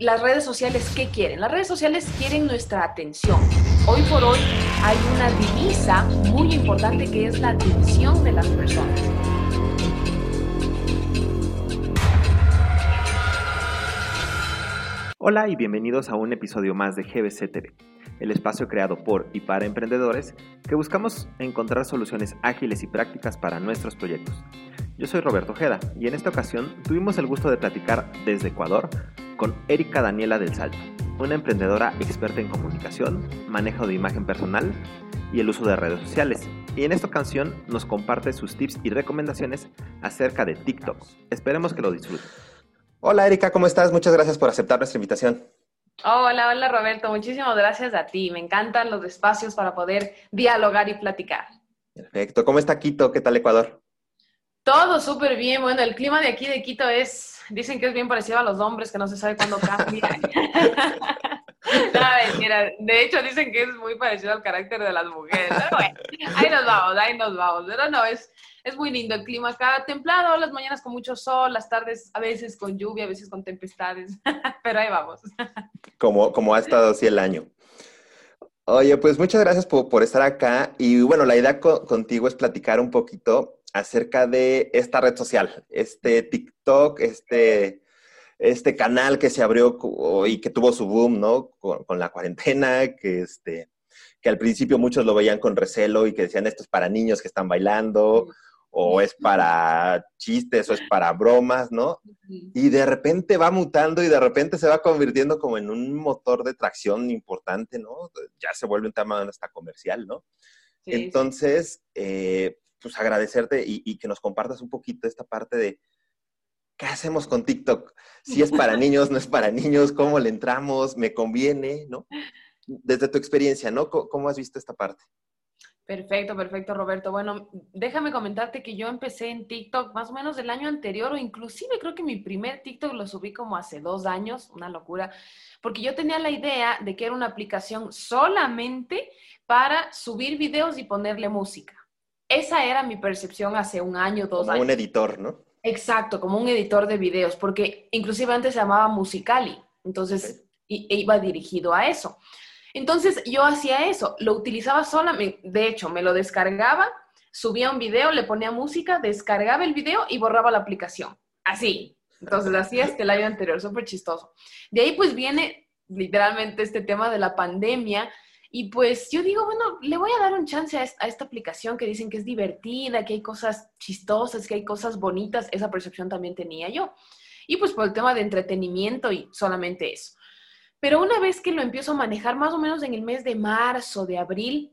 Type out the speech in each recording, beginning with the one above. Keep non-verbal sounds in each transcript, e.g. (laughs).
las redes sociales, ¿qué quieren? Las redes sociales quieren nuestra atención. Hoy por hoy hay una divisa muy importante que es la atención de las personas. Hola y bienvenidos a un episodio más de GBC TV, el espacio creado por y para emprendedores que buscamos encontrar soluciones ágiles y prácticas para nuestros proyectos. Yo soy Roberto Ojeda y en esta ocasión tuvimos el gusto de platicar desde Ecuador con Erika Daniela del Salto, una emprendedora experta en comunicación, manejo de imagen personal y el uso de redes sociales. Y en esta ocasión nos comparte sus tips y recomendaciones acerca de TikTok. Esperemos que lo disfruten. Hola Erika, ¿cómo estás? Muchas gracias por aceptar nuestra invitación. Hola, hola Roberto, muchísimas gracias a ti. Me encantan los espacios para poder dialogar y platicar. Perfecto. ¿Cómo está Quito? ¿Qué tal Ecuador? Todo súper bien. Bueno, el clima de aquí de Quito es, dicen que es bien parecido a los hombres, que no se sabe cuándo cambia. (laughs) no, mira, de hecho dicen que es muy parecido al carácter de las mujeres. Pero bueno, ahí nos vamos, ahí nos vamos. Pero no, es, es muy lindo el clima acá, templado, las mañanas con mucho sol, las tardes a veces con lluvia, a veces con tempestades, (laughs) pero ahí vamos. Como, como ha estado así el año. Oye, pues muchas gracias por, estar acá y bueno, la idea contigo es platicar un poquito acerca de esta red social, este TikTok, este, este canal que se abrió y que tuvo su boom, ¿no? Con, con la cuarentena, que este que al principio muchos lo veían con recelo y que decían esto es para niños que están bailando, o es para chistes o es para bromas, ¿no? Y de repente va mutando y de repente se va convirtiendo como en un motor de tracción importante, ¿no? Ya se vuelve un tema hasta comercial, ¿no? Entonces, eh, pues agradecerte y, que nos compartas un poquito esta parte de qué hacemos con TikTok. Si es para (laughs) niños, no es para niños, cómo le entramos, me conviene, ¿no? Desde tu experiencia, ¿no? cómo has visto esta parte? Perfecto, perfecto, Roberto. Bueno, déjame comentarte que yo empecé en TikTok más o menos del año anterior o inclusive creo que mi primer TikTok lo subí como hace dos años, una locura, porque yo tenía la idea de que era una aplicación solamente para subir videos y ponerle música. Esa era mi percepción hace un año, dos como años. un editor, ¿no? Exacto, como un editor de videos, porque inclusive antes se llamaba Musicali, entonces iba dirigido a eso. Entonces yo hacía eso, lo utilizaba solamente, de hecho, me lo descargaba, subía un video, le ponía música, descargaba el video y borraba la aplicación. Así. Entonces así hasta el año anterior, súper chistoso. De ahí pues viene literalmente este tema de la pandemia. Y pues yo digo, bueno, le voy a dar un chance a esta, a esta, aplicación que dicen que es divertida, que hay cosas chistosas, que hay cosas bonitas. Esa percepción también tenía yo. Y pues por el tema de entretenimiento y solamente eso. Pero una vez que lo empiezo a manejar, más o menos en el mes de marzo, de abril,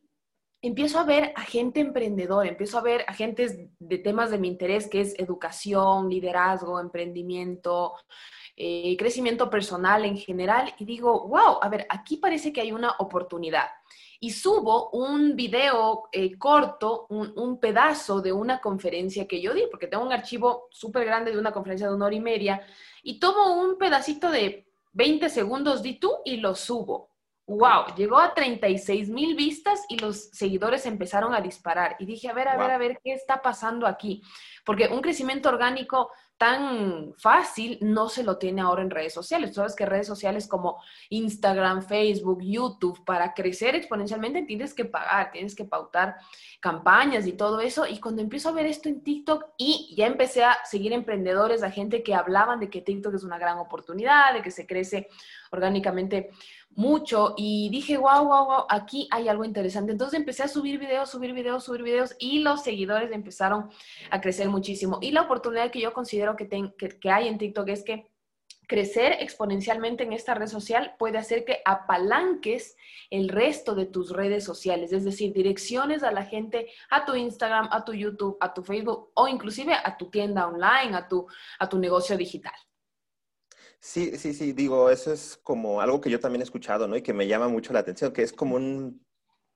empiezo a ver a gente emprendedora, empiezo a ver agentes de temas de mi interés, que es educación, liderazgo, emprendimiento, eh, crecimiento personal en general, y digo, wow, a ver, aquí parece que hay una oportunidad. Y subo un video eh, corto, un, un, pedazo de una conferencia que yo di, porque tengo un archivo súper grande de una conferencia de una hora y media, y tomo un pedacito de 20 segundos di tú y lo subo. ¡Wow! Llegó a 36 mil vistas y los seguidores empezaron a disparar. Y dije, a ver, a ver, a ver, ¿qué está pasando aquí? Porque un crecimiento orgánico tan fácil no se lo tiene ahora en redes sociales. Tú sabes que redes sociales como Instagram, Facebook, YouTube, para crecer exponencialmente tienes que pagar, tienes que pautar campañas y todo eso. Y cuando empiezo a ver esto en TikTok y ya empecé a seguir emprendedores, a gente que hablaban de que TikTok es una gran oportunidad, de que se crece orgánicamente mucho y dije, wow, wow, wow, aquí hay algo interesante. Entonces empecé a subir videos, subir videos, subir videos y los seguidores empezaron a crecer muchísimo. Y la oportunidad que yo considero que, que, hay en TikTok es que crecer exponencialmente en esta red social puede hacer que apalanques el resto de tus redes sociales, es decir, direcciones a la gente a tu Instagram, a tu YouTube, a tu Facebook o inclusive a tu tienda online, a tu, a tu negocio digital. Sí, sí, sí, digo, eso es como algo que yo también he escuchado, ¿no? Y que me llama mucho la atención, que es como una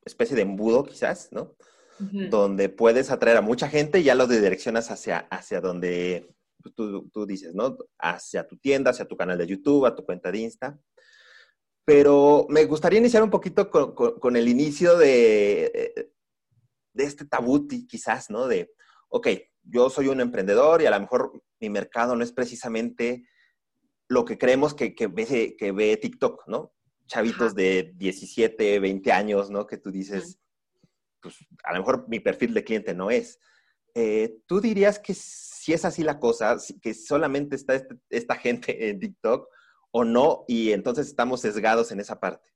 especie de embudo, quizás, ¿no? Donde puedes atraer a mucha gente y ya lo direccionas hacia, hacia donde tú, tú, dices, ¿no? Hacia tu tienda, hacia tu canal de YouTube, a tu cuenta de Insta. Pero me gustaría iniciar un poquito con, con, el inicio de, eh, de este tabú, quizás, ¿no? De, ok, yo soy un emprendedor y a lo mejor mi mercado no es precisamente lo que creemos que, que, ve, que ve TikTok, ¿no? Chavitos de 17, 20 años, ¿no? Que tú dices, pues a lo mejor mi perfil de cliente no es. Eh, ¿Tú dirías que si es así la cosa, que solamente está este, esta (laughs) gente en TikTok o no, y entonces estamos sesgados en esa parte?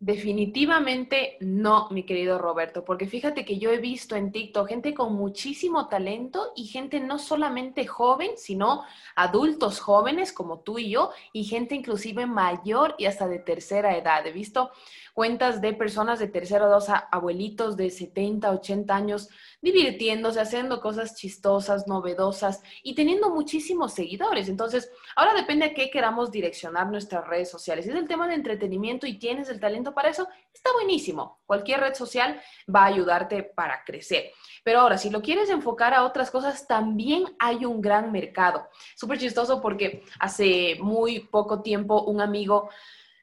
Definitivamente no, mi querido Roberto, porque fíjate que yo he visto en TikTok gente con muchísimo talento y gente no solamente joven, sino adultos jóvenes como tú y yo y gente inclusive mayor y hasta de tercera edad. He visto cuentas de personas de tercera edad, abuelitos de 70, 80 años divirtiéndose, haciendo cosas chistosas, novedosas y teniendo muchísimos seguidores. Entonces, ahora depende a qué queramos direccionar nuestras redes sociales. Si es el tema de entretenimiento y tienes el talento para eso, está buenísimo. Cualquier red social va a ayudarte para crecer. Pero ahora, si lo quieres enfocar a otras cosas, también hay un gran mercado. Súper chistoso porque hace muy poco tiempo un amigo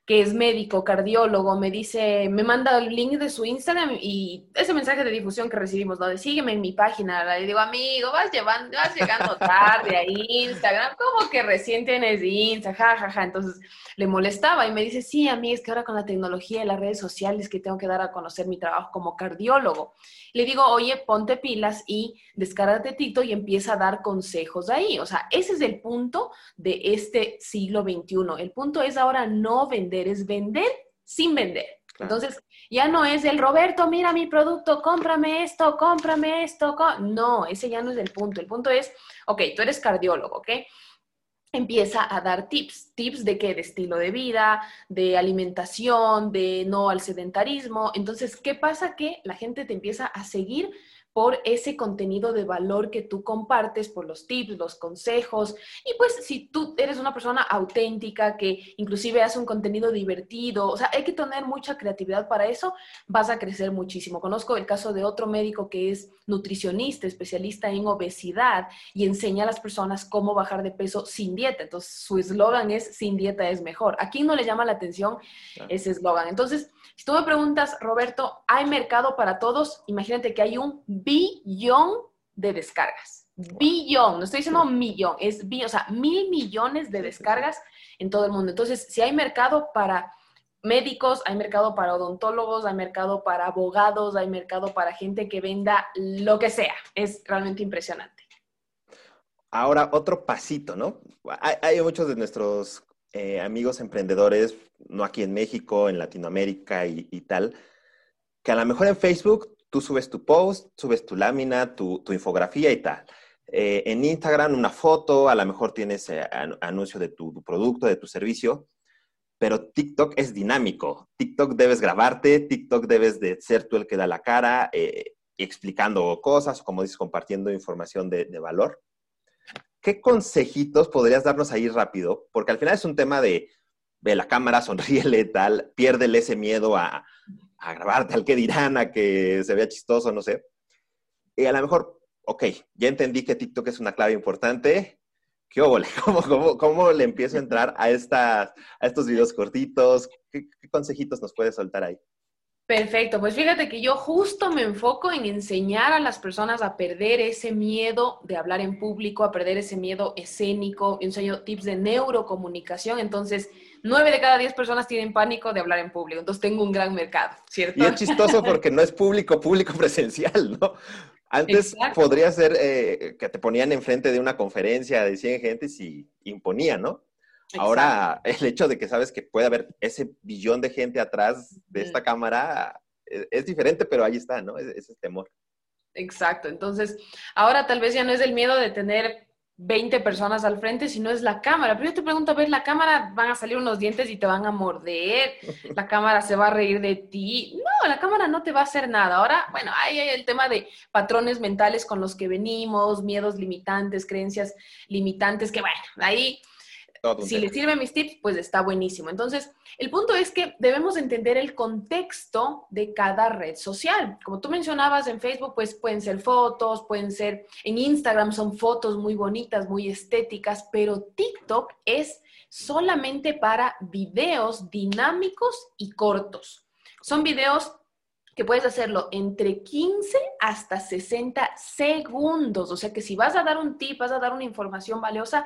que es médico, cardiólogo, me dice, me manda el link de su Instagram y ese mensaje de difusión que recibimos, ¿no? De sígueme en mi página. Le digo, amigo, vas, llevando, vas llegando tarde a Instagram, ¿cómo que recién tienes Instagram? Ja, ja, ja. Entonces le molestaba y me dice, sí, a mí es que ahora con la tecnología y las redes sociales que tengo que dar a conocer mi trabajo como cardiólogo. Le digo, oye, ponte pilas y descárgate Tito y empieza a dar consejos ahí. O sea, ese es el punto de este siglo XXI. El punto es ahora no vender, es vender sin vender. Entonces, ya no es el Roberto, mira mi producto, cómprame esto, cómprame esto. No, ese ya no es el punto. El punto es, ok, tú eres cardiólogo, ¿ok? empieza a dar tips, tips de qué, de estilo de vida, de alimentación, de no al sedentarismo. Entonces, ¿qué pasa? Que la gente te empieza a seguir por ese contenido de valor que tú compartes, por los tips, los consejos. Y pues si tú eres una persona auténtica que inclusive hace un contenido divertido, o sea, hay que tener mucha creatividad para eso, vas a crecer muchísimo. Conozco el caso de otro médico que es nutricionista, especialista en obesidad y enseña a las personas cómo bajar de peso sin dieta. Entonces, su eslogan es sin dieta es mejor. ¿A quién no le llama la atención ese eslogan? Entonces, si tú me preguntas, Roberto, ¿hay mercado para todos? Imagínate que hay un billón de descargas. Billón, no estoy diciendo millón, es billón, o sea, mil millones de descargas en todo el mundo. Entonces, si hay mercado para médicos, hay mercado para odontólogos, hay mercado para abogados, hay mercado para gente que venda lo que sea. Es realmente impresionante. Ahora, otro pasito, ¿no? Hay, muchos de nuestros eh, amigos emprendedores, no aquí en México, en Latinoamérica y, tal, que a lo mejor en Facebook tú subes tu post, subes tu lámina, tu, infografía y tal. Eh, en Instagram una foto, a lo mejor tienes eh, anuncio de tu, producto, de tu servicio, pero TikTok es dinámico. TikTok debes grabarte, TikTok debes de ser tú el que da la cara, explicando cosas, como dices, compartiendo información de, de valor. ¿qué consejitos podrías darnos ahí rápido? Porque al final es un tema de, ve la cámara, (laughs) sonríele, tal, piérdele ese miedo a, a grabarte, al que dirán, a que se vea chistoso, no sé. Y a lo mejor, ok, ya entendí que TikTok es una clave importante. ¿Qué óvole? (laughs) ¿Cómo, cómo, cómo le empiezo a entrar a, a estos videos cortitos? ¿Qué, ¿Qué consejitos nos puedes soltar ahí? Perfecto, pues fíjate que yo justo me enfoco en enseñar a las personas a perder ese miedo de hablar en público, a perder ese miedo escénico, enseño tips de neurocomunicación, entonces nueve de cada diez personas tienen pánico de hablar en público, entonces tengo un gran mercado, ¿cierto? Y es chistoso porque no es público, público presencial, ¿no? Antes podría ser eh, que te ponían enfrente de una conferencia de 100 gentes y imponían, ¿no? Ahora, el hecho de que sabes que puede haber ese billón de gente atrás de esta cámara e, es, diferente, pero ahí está, ¿no? Ese, ese temor. Exacto. Entonces, ahora tal vez ya no es el miedo de tener 20 personas al frente, sino es la cámara. Pero yo te pregunto, a ver, la cámara van a salir unos dientes y te van a morder, (laughs) la cámara se va a reír de ti. No, la cámara no te va a hacer nada. Ahora, bueno, ahí hay el tema de patrones mentales con los que venimos, miedos limitantes, creencias limitantes, que bueno, ahí si le sirven mis tips, pues está buenísimo. Entonces, el punto es que debemos entender el contexto de cada red social. Como tú mencionabas en Facebook, pues pueden ser fotos, pueden ser en Instagram, son fotos muy bonitas, muy estéticas, pero TikTok es solamente para videos dinámicos y cortos. Son videos que puedes hacerlo entre 15 hasta 60 segundos. O sea que si vas a dar un tip, vas a dar una información valiosa,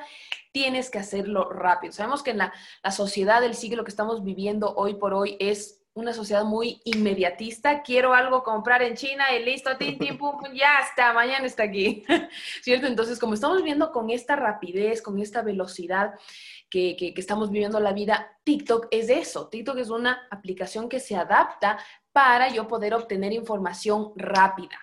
tienes que hacerlo rápido. Sabemos que en la, sociedad del siglo que estamos viviendo hoy por hoy es una sociedad muy inmediatista. Quiero algo comprar en China y listo, tin, pum, ya está, mañana está aquí. (laughs) ¿Cierto? Entonces, como estamos viviendo con esta rapidez, con esta velocidad, que, que, estamos viviendo la vida, TikTok es eso. TikTok es una aplicación que se adapta para yo poder obtener información rápida.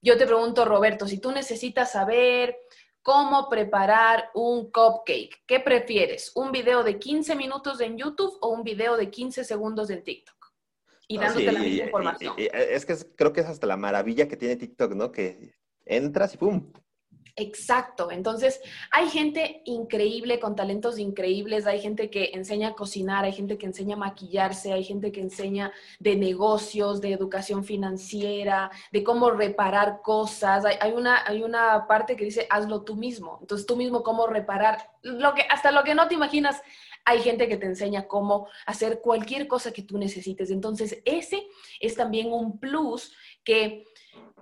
Yo te pregunto, Roberto, si tú necesitas saber cómo preparar un cupcake, ¿qué prefieres? ¿Un video de 15 minutos en YouTube o un video de 15 segundos en TikTok? Y dándote la misma información. es que creo que es hasta la maravilla que tiene TikTok, ¿no? Que entras y ¡pum! Exacto. Entonces, hay gente increíble, con talentos increíbles, hay gente que enseña a cocinar, hay gente que enseña a maquillarse, hay gente que enseña de negocios, de educación financiera, de cómo reparar cosas. Hay, una, hay una parte que dice, hazlo tú mismo. Entonces, tú mismo cómo reparar, lo que, hasta lo que no te imaginas. Hay gente que te enseña cómo hacer cualquier cosa que tú necesites. Entonces, ese es también un plus que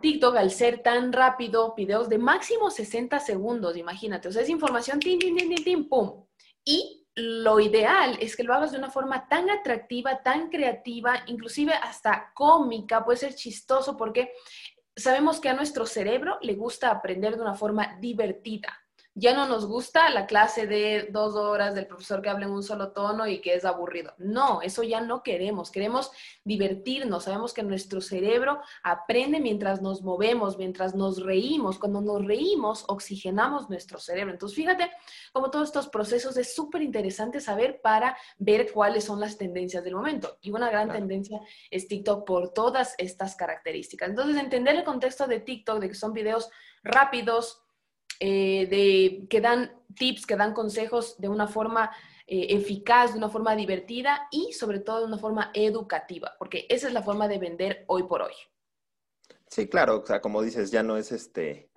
TikTok, al ser tan rápido, videos de máximo 60 segundos, imagínate, o sea, es información, tin, tin, tin, tin, tin, pum. Y lo ideal es que lo hagas de una forma tan atractiva, tan creativa, inclusive hasta cómica, puede ser chistoso porque sabemos que a nuestro cerebro le gusta aprender de una forma divertida ya no nos gusta la clase de dos horas del profesor que habla en un solo tono y que es aburrido. No, eso ya no queremos. Queremos divertirnos. Sabemos que nuestro cerebro aprende mientras nos movemos, mientras nos reímos. Cuando nos reímos, oxigenamos nuestro cerebro. Entonces, fíjate cómo todos estos procesos es súper interesante saber para ver cuáles son las tendencias del momento. Y una gran tendencia es TikTok por todas estas características. Entonces, entender el contexto de TikTok, de que son videos rápidos, eh, de, que dan tips, que dan consejos de una forma eh, eficaz, de una forma divertida y sobre todo de una forma educativa, porque esa es la forma de vender hoy por hoy. Sí, claro, o sea, como dices, ya no es este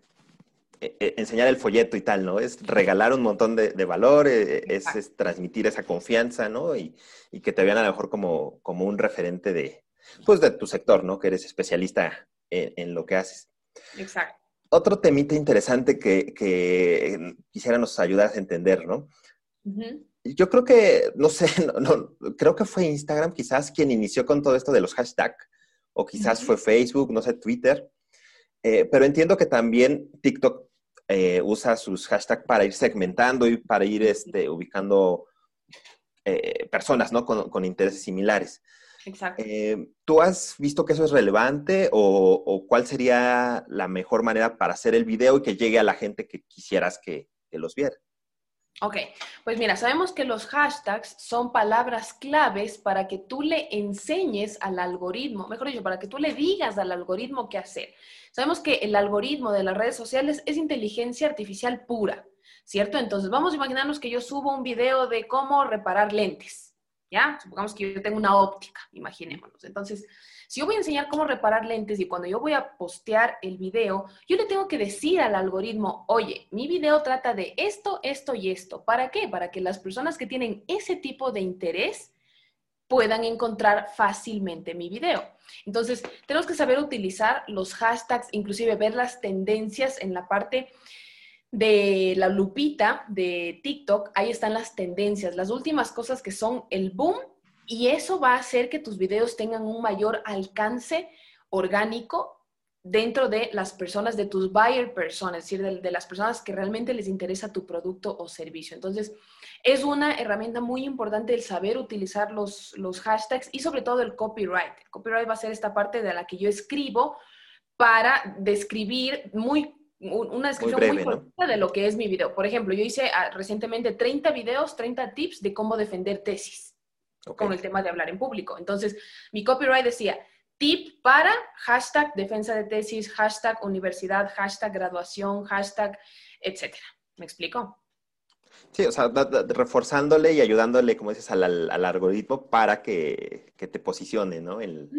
e, e, enseñar el folleto y tal, ¿no? Es regalar un montón de, valor, eh, es, transmitir esa confianza, ¿no? Y, que te vean a lo mejor como, como un referente de, pues, de tu sector, ¿no? Que eres especialista en lo que haces. Exacto otro temita interesante que, que quisiera nos ayudar a entender, ¿no? Yo creo que, no sé, (laughs) no, creo que fue Instagram quizás quien inició con todo esto de los hashtags, o quizás fue Facebook, no sé, Twitter, eh, pero entiendo que también TikTok eh, usa sus hashtags para ir segmentando y para ir este, ubicando eh, personas, ¿no? Con, con intereses similares. Exacto. Eh, ¿Tú has visto que eso es relevante o, cuál sería la mejor manera para hacer el video y que llegue a la gente que quisieras que, los viera? Ok, pues mira, sabemos que los hashtags son palabras claves para que tú le enseñes al algoritmo, mejor dicho, para que tú le digas al algoritmo qué hacer. Sabemos que el algoritmo de las redes sociales es inteligencia artificial pura, ¿cierto? Entonces, vamos a imaginarnos que yo subo un video de cómo reparar lentes. ¿Ya? Supongamos que yo tengo una óptica, imaginémonos. Entonces, si yo voy a enseñar cómo reparar lentes y cuando yo voy a postear el video, yo le tengo que decir al algoritmo, oye, mi video trata de esto, esto y esto. ¿Para qué? Para que las personas que tienen ese tipo de interés puedan encontrar fácilmente mi video. Entonces, tenemos que saber utilizar los hashtags, inclusive ver las tendencias en la parte de la lupita de TikTok, ahí están las tendencias, las últimas cosas que son el boom y eso va a hacer que tus videos tengan un mayor alcance orgánico dentro de las personas, de tus buyer personas, es decir, de, las personas que realmente les interesa tu producto o servicio. Entonces, es una herramienta muy importante el saber utilizar los, los hashtags y sobre todo el copyright. Copyright va a ser esta parte de la que yo escribo para describir muy una descripción muy, corta de lo que es mi video. Por ejemplo, yo hice ah, recientemente 30 videos, 30 tips de cómo defender tesis con el tema de hablar en público. Entonces, mi copyright decía, tip para hashtag defensa de tesis, hashtag universidad, hashtag graduación, hashtag, etcétera. ¿Me explico? Sí, o sea, reforzándole y ayudándole, como dices, al, algoritmo para que, te posicione, ¿no? El...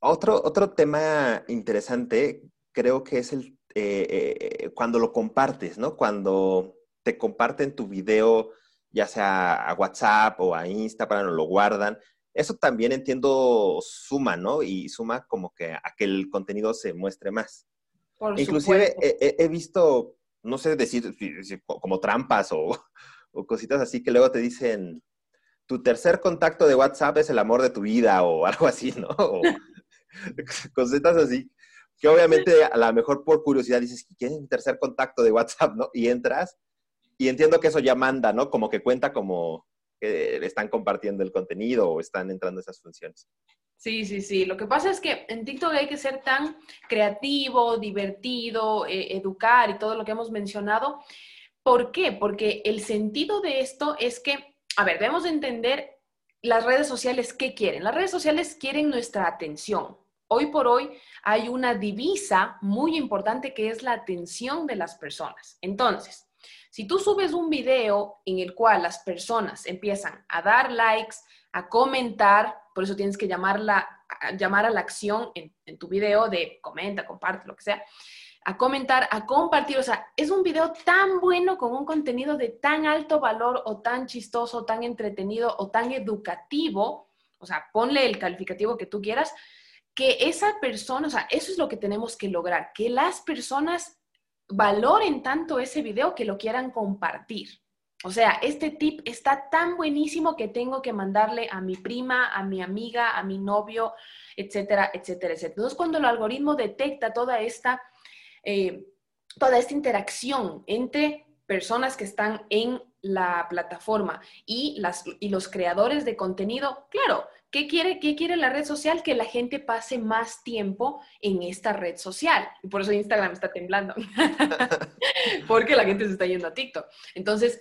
otro, otro tema interesante creo que es el eh, eh, cuando lo compartes, ¿no? Cuando te comparten tu video, ya sea a WhatsApp o a Instagram o lo guardan, eso también entiendo suma, ¿no? Y suma como que a que el contenido se muestre más. Inclusive he, visto, no sé decir como trampas o, (laughs) o, cositas así que luego te dicen, tu tercer contacto de WhatsApp es el amor de tu vida o (laughs) algo así, ¿no? O (laughs) cositas así, que obviamente a lo mejor por curiosidad dices, ¿quién es mi tercer contacto de WhatsApp, no? Y entras y entiendo que eso ya manda, ¿no? Como que cuenta como que están compartiendo el contenido o están entrando esas funciones. Sí, sí, sí. Lo que pasa es que en TikTok hay que ser tan creativo, divertido, eh, educar y todo lo que hemos mencionado. ¿Por qué? Porque el sentido de esto es que, a ver, debemos entender las redes sociales qué quieren. Las redes sociales quieren nuestra atención. Hoy por hoy hay una divisa muy importante que es la atención de las personas. Entonces, si tú subes un video en el cual las personas empiezan a dar likes, a comentar, por eso tienes que llamar, a, llamar a la acción en, en tu video de comenta, comparte, lo que sea, a comentar, a compartir. O sea, es un video tan bueno con un contenido de tan alto valor o tan chistoso, tan entretenido o tan educativo. O sea, ponle el calificativo que tú quieras, que esa persona, o sea, eso es lo que tenemos que lograr, que las personas valoren tanto ese video que lo quieran compartir. O sea, este tip está tan buenísimo que tengo que mandarle a mi prima, a mi amiga, a mi novio, etcétera, etcétera, etcétera. Entonces, cuando el algoritmo detecta toda esta, eh, toda esta interacción entre personas que están en la plataforma y, las, y los creadores de contenido, claro, ¿Qué quiere, ¿Qué quiere la red social? Que la gente pase más tiempo en esta red social. Y por eso Instagram está temblando. (laughs) Porque la gente se está yendo a TikTok. Entonces,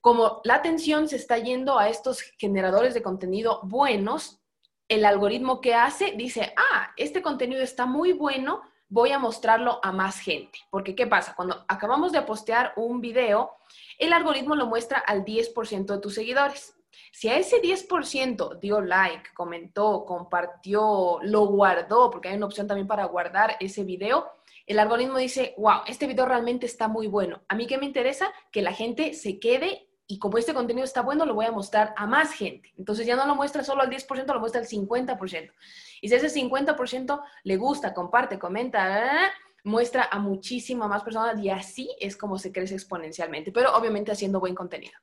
como la atención se está yendo a estos generadores de contenido buenos, el algoritmo que hace dice, ah, este contenido está muy bueno, voy a mostrarlo a más gente. Porque, ¿qué pasa? Cuando acabamos de postear un video, el algoritmo lo muestra al 10% de tus seguidores. Si a ese 10% dio like, comentó, compartió, lo guardó, porque hay una opción también para guardar ese video, el algoritmo dice, wow, este video realmente está muy bueno. A mí que me interesa que la gente se quede y como este contenido está bueno, lo voy a mostrar a más gente. Entonces ya no lo muestra solo al 10%, lo muestra al 50%. Y si ese 50% le gusta, comparte, comenta, muestra a muchísimas más personas y así es como se crece exponencialmente, pero obviamente haciendo buen contenido.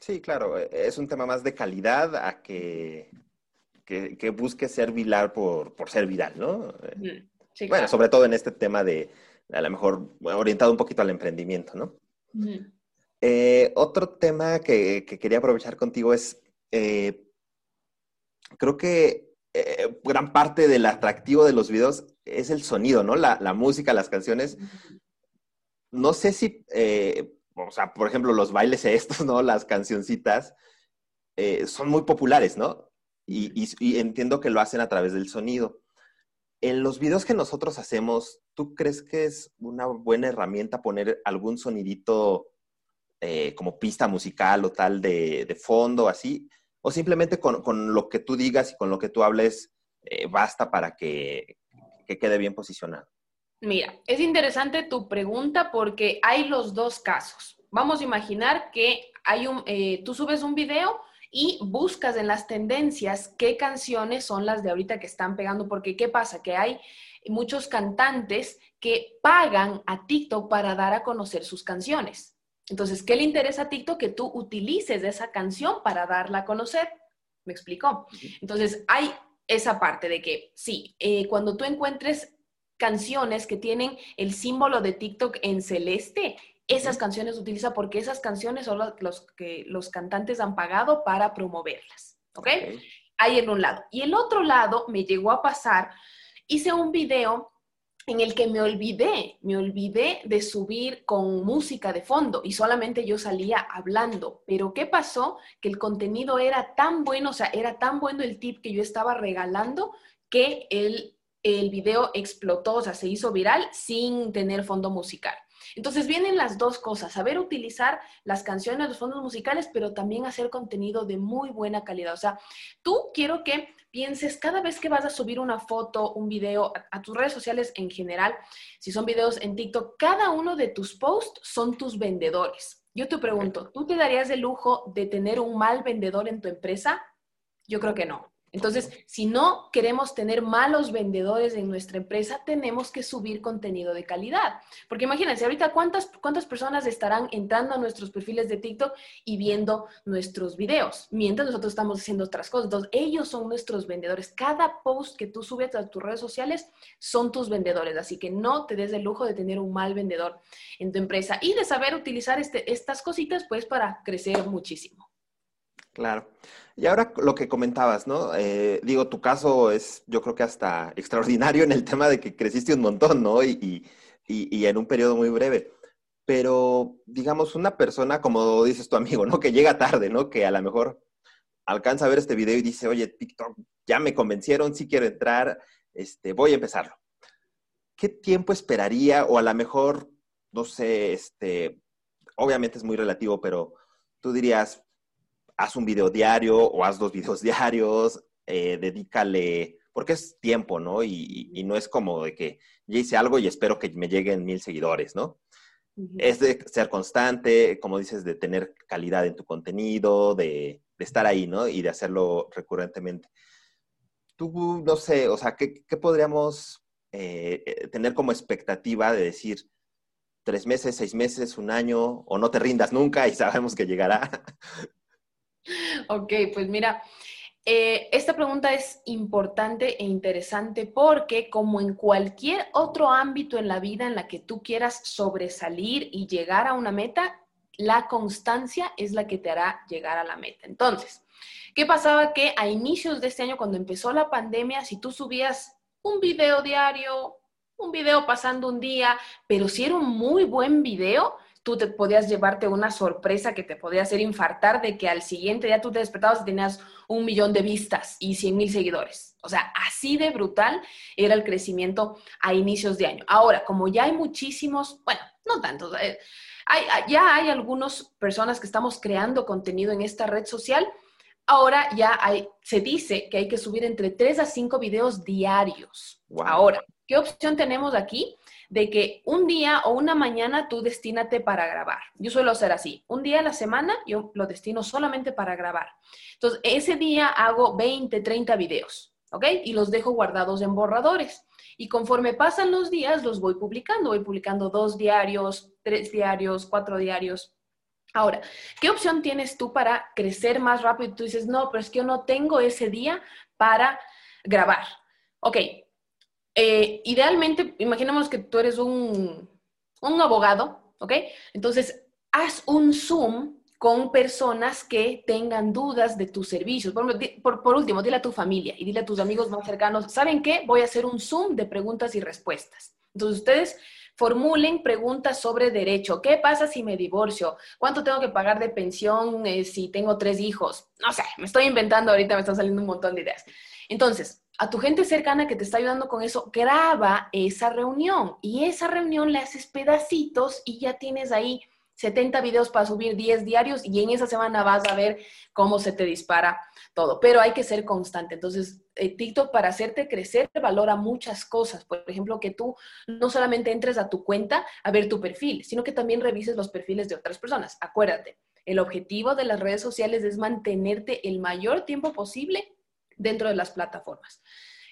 Sí, claro, e, es un tema más de calidad a que, que, busque ser viral por, ser viral, ¿no? bueno, sobre todo en este tema de, a lo mejor, orientado un poquito al emprendimiento, ¿no? Eh, otro tema que, quería aprovechar contigo es, eh, creo que eh, gran parte del atractivo de los videos es el sonido, ¿no? La, la música, las canciones. No sé si o sea, por ejemplo, los bailes estos, ¿no? Las cancioncitas eh, son muy populares, ¿no? Y, entiendo que lo hacen a través del sonido. En los videos que nosotros hacemos, ¿tú crees que es una buena herramienta poner algún sonidito eh, como pista musical o tal de, fondo, así? ¿O simplemente con, lo que tú digas y con lo que tú hables eh, basta para que quede bien posicionado? Mira, es interesante tu pregunta porque hay los dos casos. Vamos a imaginar que hay un, eh, tú subes un video y buscas en las tendencias qué canciones son las de ahorita que están pegando, porque ¿qué pasa? Que hay muchos cantantes que pagan a TikTok para dar a conocer sus canciones. Entonces, ¿qué le interesa a TikTok? Que tú utilices esa canción para darla a conocer. ¿Me explicó? Entonces, hay esa parte de que sí, eh, cuando tú encuentres canciones que tienen el símbolo de TikTok en celeste, esas canciones utiliza porque esas canciones son los que los cantantes han pagado para promoverlas. ¿Ok? Ahí en un lado. Y el otro lado me llegó a pasar, hice un video en el que me olvidé, me olvidé de subir con música de fondo y solamente yo salía hablando. Pero ¿qué pasó? Que el contenido era tan bueno, o sea, era tan bueno el tip que yo estaba regalando que el el video explotó, o sea, se hizo viral sin tener fondo musical. Entonces vienen las dos cosas, saber utilizar las canciones, los fondos musicales, pero también hacer contenido de muy buena calidad. O sea, tú quiero que pienses cada vez que vas a subir una foto, un video a, tus redes sociales en general, si son videos en TikTok, cada uno de tus posts son tus vendedores. Yo te pregunto, ¿tú te darías el lujo de tener un mal vendedor en tu empresa? Yo creo que no. Entonces, si no queremos tener malos vendedores en nuestra empresa, tenemos que subir contenido de calidad. Porque imagínense, ahorita cuántas, cuántas personas estarán entrando a nuestros perfiles de TikTok y viendo nuestros videos, mientras nosotros estamos haciendo otras cosas. Entonces, ellos son nuestros vendedores. Cada post que tú subes a tus redes sociales son tus vendedores. Así que no te des el lujo de tener un mal vendedor en tu empresa y de saber utilizar este, estas cositas, pues, para crecer muchísimo. Claro. Y ahora lo que comentabas, ¿no? Eh, digo, tu caso es, yo creo que hasta extraordinario en el tema de que creciste un montón, ¿no? Y, en un periodo muy breve. Pero, digamos, una persona, como dices tu amigo, ¿no? Que llega tarde, ¿no? Que a lo mejor alcanza a ver este video y dice, oye, TikTok, ya me convencieron, sí quiero entrar, este, voy a empezarlo. ¿Qué tiempo esperaría? O a lo mejor, no sé, este, obviamente es muy relativo, pero tú dirías, haz un video diario o haz dos videos (laughs) diarios, eh, dedícale, porque es tiempo, ¿no? Y, no es como de que ya hice algo y espero que me lleguen mil seguidores, ¿no? Es de ser constante, como dices, de tener calidad en tu contenido, de, estar ahí, ¿no? Y de hacerlo recurrentemente. Tú, no sé, o sea, ¿qué, podríamos eh, eh, tener como expectativa de decir tres meses, seis meses, un año, o no te rindas nunca y (laughs) sabemos que llegará? (laughs) Ok, pues mira, eh, esta pregunta es importante e interesante porque como en cualquier otro ámbito en la vida en la que tú quieras sobresalir y llegar a una meta, la constancia es la que te hará llegar a la meta. Entonces, ¿qué pasaba? Que a inicios de este año, cuando empezó la pandemia, si tú subías un video diario, un video pasando un día, pero si era un muy buen video, tú te podías llevarte una sorpresa que te podía hacer infartar de que al siguiente día tú te despertabas y tenías un millón de vistas y 100 mil seguidores. O sea, así de brutal era el crecimiento a inicios de año. Ahora, como ya hay muchísimos, bueno, no tantos, eh, ya hay algunas personas que estamos creando contenido en esta red social. Ahora ya hay, se dice que hay que subir entre 3 a 5 videos diarios. Ahora, ¿qué opción tenemos aquí? de que un día o una mañana tú destínate para grabar. Yo suelo hacer así. Un día a la semana yo lo destino solamente para grabar. Entonces, ese día hago 20, 30 videos, ¿ok? Y los dejo guardados en borradores. Y conforme pasan los días, los voy publicando. Voy publicando dos diarios, tres diarios, cuatro diarios. Ahora, ¿qué opción tienes tú para crecer más rápido? Tú dices, no, pero es que yo no tengo ese día para grabar. Ok, eh, idealmente, imaginemos que tú eres un, abogado, ¿ok? Entonces, haz un Zoom con personas que tengan dudas de tus servicios. Por, por, último, dile a tu familia y dile a tus amigos más cercanos, ¿saben qué? Voy a hacer un Zoom de preguntas y respuestas. Entonces, ustedes formulen preguntas sobre derecho. ¿Qué pasa si me divorcio? ¿Cuánto tengo que pagar de pensión eh, si tengo tres hijos? No sé, me estoy inventando ahorita, me están saliendo un montón de ideas. Entonces, a tu gente cercana que te está ayudando con eso, graba esa reunión y esa reunión le haces pedacitos y ya tienes ahí 70 videos para subir 10 diarios y en esa semana vas a ver cómo se te dispara todo. Pero hay que ser constante. Entonces, eh, TikTok para hacerte crecer valora muchas cosas. Por ejemplo, que tú no solamente entres a tu cuenta a ver tu perfil, sino que también revises los perfiles de otras personas. Acuérdate, el objetivo de las redes sociales es mantenerte el mayor tiempo posible dentro de las plataformas.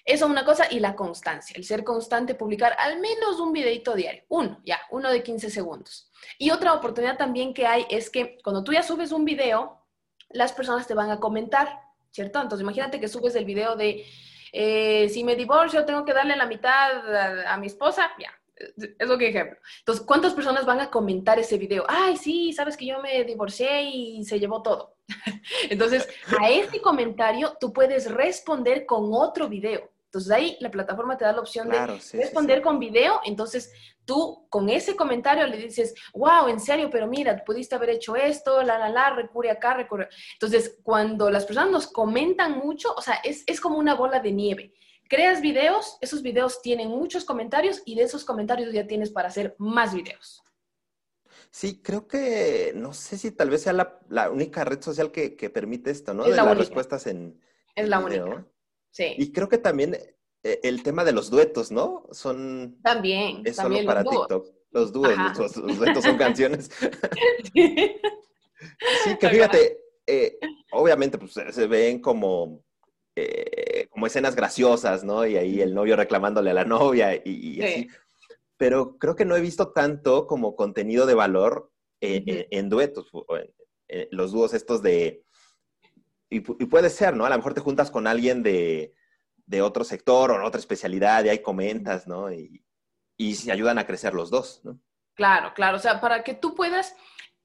Eso es una cosa y la constancia, el ser constante, publicar al menos un videito diario, uno, ya, uno de 15 segundos. Y otra oportunidad también que hay es que cuando tú ya subes un video, las personas te van a comentar, ¿cierto? Entonces imagínate que subes el video de, eh, si me divorcio, tengo que darle la mitad a, a mi esposa, ya, es lo que ejemplo. Entonces, ¿cuántas personas van a comentar ese video? Ay, sí, sabes que yo me divorcié y se llevó todo. (laughs) Entonces, a ese comentario tú puedes responder con otro video. Entonces, ahí la plataforma te da la opción de responder con video. Entonces, tú con ese comentario le dices, wow, en serio, pero mira, pudiste haber hecho esto, la, la, la, recurre acá, recurre. Entonces, cuando las personas nos comentan mucho, o sea, es, es como una bola de nieve creas videos, esos videos tienen muchos comentarios y de esos comentarios ya tienes para hacer más videos. Sí, creo que, no sé si tal vez sea la, única red social que, permite esto, ¿no? de las respuestas en. Es la única. Sí. Y creo que también eh, el tema de los duetos, ¿no? Son. También. Es solo para TikTok. Los dúos, los, duetos son canciones. (laughs) sí. que fíjate, eh, obviamente pues, se ven como, eh, como escenas graciosas, ¿no? Y ahí el novio reclamándole a la novia y, así. Pero creo que no he visto tanto como contenido de valor en, duetos, en, los dúos estos de... Y, puede ser, ¿no? A lo mejor te juntas con alguien de, de otro sector o otra especialidad y ahí comentas, ¿no? Y, y se ayudan a crecer los dos, ¿no? Claro, claro. O sea, para que tú puedas,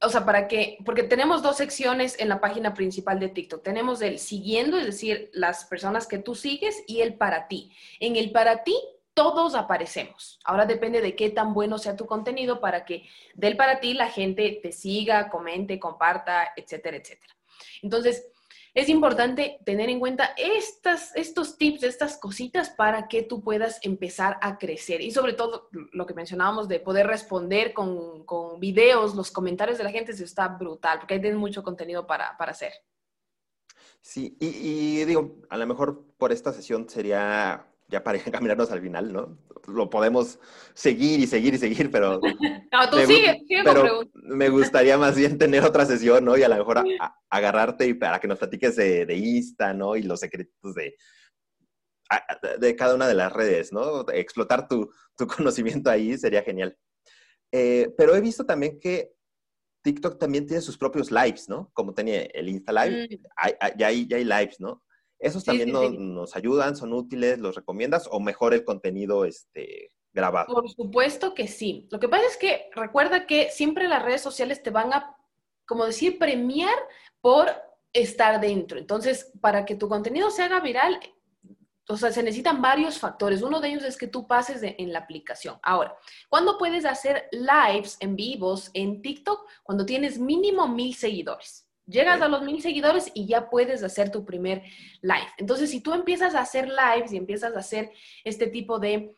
o sea, para que, porque tenemos dos secciones en la página principal de TikTok. Tenemos el siguiendo, es decir, las personas que tú sigues y el para ti. En el para ti, todos aparecemos. Ahora depende de qué tan bueno sea tu contenido para que del para ti la gente te siga, comente, comparta, etcétera, etcétera. Entonces, es importante tener en cuenta estas, estos tips, estas cositas para que tú puedas empezar a crecer. Y sobre todo lo que mencionábamos de poder responder con, con videos, los comentarios de la gente, eso está brutal, porque ahí tienes mucho contenido para, para hacer. Sí, y, y digo, a lo mejor por esta sesión sería ya para (laughs) encaminarnos al final, ¿no? Lo podemos seguir y seguir y seguir, pero... (laughs) no, tú me, sigue, pero me gustaría más bien tener otra sesión, ¿no? Y a lo mejor agarrarte y para que nos platiques de, de, Insta, ¿no? Y los secretos de, de cada una de las redes, ¿no? Explotar tu, tu (laughs) conocimiento ahí sería genial. Eh, pero he visto también que TikTok también tiene sus propios lives, ¿no? Como tenía el Insta Live, mm. hay, ya, hay, ya hay lives, ¿no? ¿Esos también nos, ayudan, son útiles, los recomiendas o mejor el contenido este, grabado? Por supuesto que sí. Lo que pasa es que recuerda que siempre las redes sociales te van a, como decir, premiar por estar dentro. Entonces, para que tu contenido se haga viral, o sea, se necesitan varios factores. Uno de ellos es que tú pases en la aplicación. Ahora, ¿cuándo puedes hacer lives en vivos en TikTok? Cuando tienes mínimo mil seguidores. Llegas a los mil seguidores y ya puedes hacer tu primer live. Entonces, si tú empiezas a hacer lives y empiezas a hacer este tipo de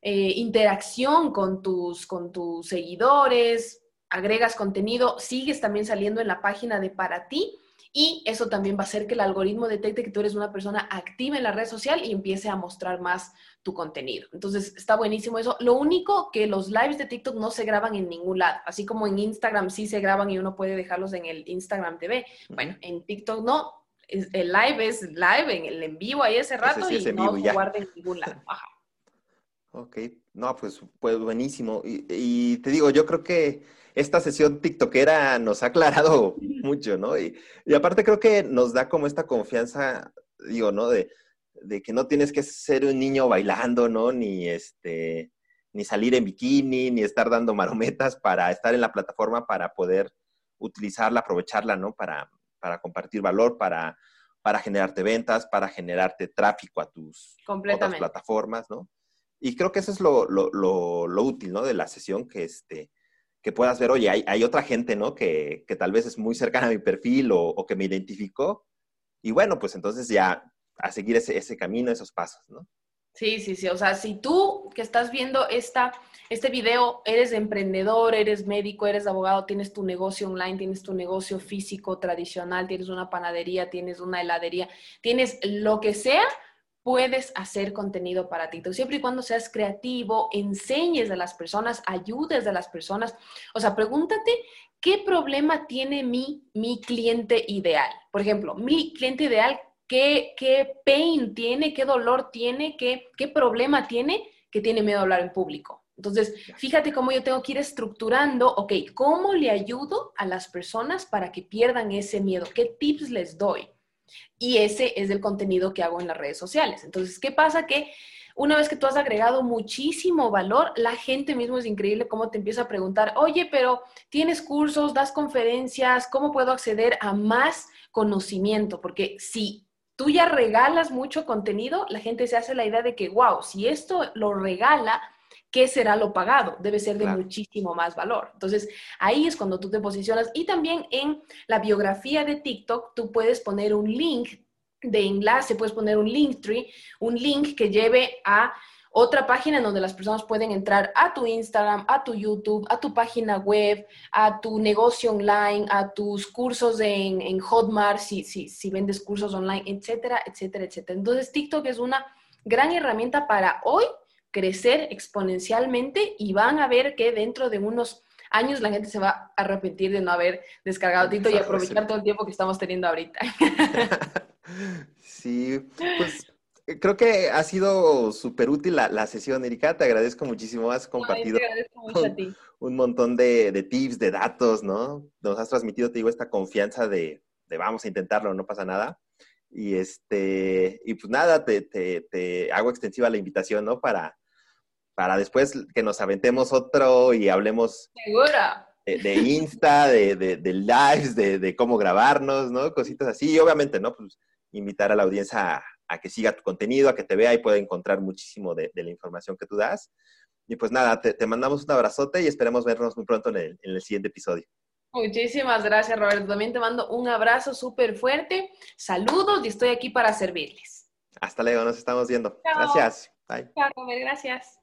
eh, interacción con tus, con tus seguidores, agregas contenido, sigues también saliendo en la página de para ti y eso también va a hacer que el algoritmo detecte que tú eres una persona activa en la red social y empiece a mostrar más tu contenido. Entonces, está buenísimo eso. Lo único que los lives de TikTok no se graban en ningún lado, así como en Instagram sí se graban y uno puede dejarlos en el Instagram TV. Bueno, en TikTok no. El live es live, en el en vivo ahí ese rato y no se guarda en ningún lado. (laughs) Ajá. Ok, no, pues, pues buenísimo. y te digo, yo creo que esta sesión tiktokera nos ha aclarado (laughs) mucho, ¿no? Y, aparte creo que nos da como esta confianza, digo, ¿no? De, que no tienes que ser un niño bailando, ¿no? Ni este, ni salir en bikini, ni estar dando marometas para estar en la plataforma para poder utilizarla, aprovecharla, ¿no? Para, para compartir valor, para, para generarte ventas, para generarte tráfico a tus otras plataformas, ¿no? Y creo que eso es lo, lo, lo, lo útil, ¿no? De la sesión, que este, que puedas ver, oye, hay, otra gente, ¿no? Que, tal vez es muy cercana a mi perfil o, que me identificó. Y bueno, pues entonces ya a seguir ese, ese camino, esos pasos, ¿no? Sí, sí, sí. O sea, si tú que estás viendo esta, este video, eres emprendedor, eres médico, eres abogado, tienes tu negocio online, tienes tu negocio físico tradicional, tienes una panadería, tienes una heladería, tienes lo que sea, puedes hacer contenido para ti. siempre y cuando seas creativo, enseñes a las personas, ayudes a las personas. O sea, pregúntate qué problema tiene mi, mi cliente ideal. Por ejemplo, mi cliente ideal, ¿qué, qué pain tiene, qué dolor tiene, qué, qué problema tiene que tiene miedo a hablar en público? Entonces, fíjate cómo yo tengo que ir estructurando, ok, ¿cómo le ayudo a las personas para que pierdan ese miedo? ¿Qué tips les doy? Y ese es el contenido que hago en las redes sociales. Entonces, ¿qué pasa? Que una vez que tú has agregado muchísimo valor, la gente mismo es increíble cómo te empieza a preguntar, oye, pero tienes cursos, das conferencias, ¿cómo puedo acceder a más conocimiento? Porque si tú ya regalas mucho contenido, la gente se hace la idea de que, wow, si esto lo regala, ¿qué será lo pagado? Debe ser de muchísimo más valor. Entonces, ahí es cuando tú te posicionas. Y también en la biografía de TikTok, tú puedes poner un link de enlace, puedes poner un link tree, un link que lleve a otra página en donde las personas pueden entrar a tu Instagram, a tu YouTube, a tu página web, a tu negocio online, a tus cursos en, en Hotmart, si, si, si vendes cursos online, etcétera, etcétera, etcétera. Entonces, TikTok es una gran herramienta para hoy crecer exponencialmente y van a ver que dentro de unos años la gente se va a arrepentir de no haber descargado Tito y aprovechar todo el tiempo que estamos teniendo ahorita. (laughs) sí, pues creo que ha sido súper útil la, sesión, Erika. Te agradezco muchísimo. Has compartido un, montón de, tips, de datos, ¿no? Nos has transmitido, te digo, esta confianza de, vamos a intentarlo, no pasa nada. Y este, y pues nada, te, te, hago extensiva la invitación, ¿no? Para, para después que nos aventemos otro y hablemos. Segura. De, Insta, de, de, lives, de, cómo grabarnos, ¿no? Cositas así. Y obviamente, ¿no? Pues invitar a la audiencia a, que siga tu contenido, a que te vea y pueda encontrar muchísimo de, la información que tú das. Y pues nada, te, mandamos un abrazote y esperemos vernos muy pronto en el, siguiente episodio. Muchísimas gracias, Roberto. También te mando un abrazo súper fuerte. Saludos y estoy aquí para servirles. Hasta luego, nos estamos viendo. Gracias. Bye. Chao, gracias.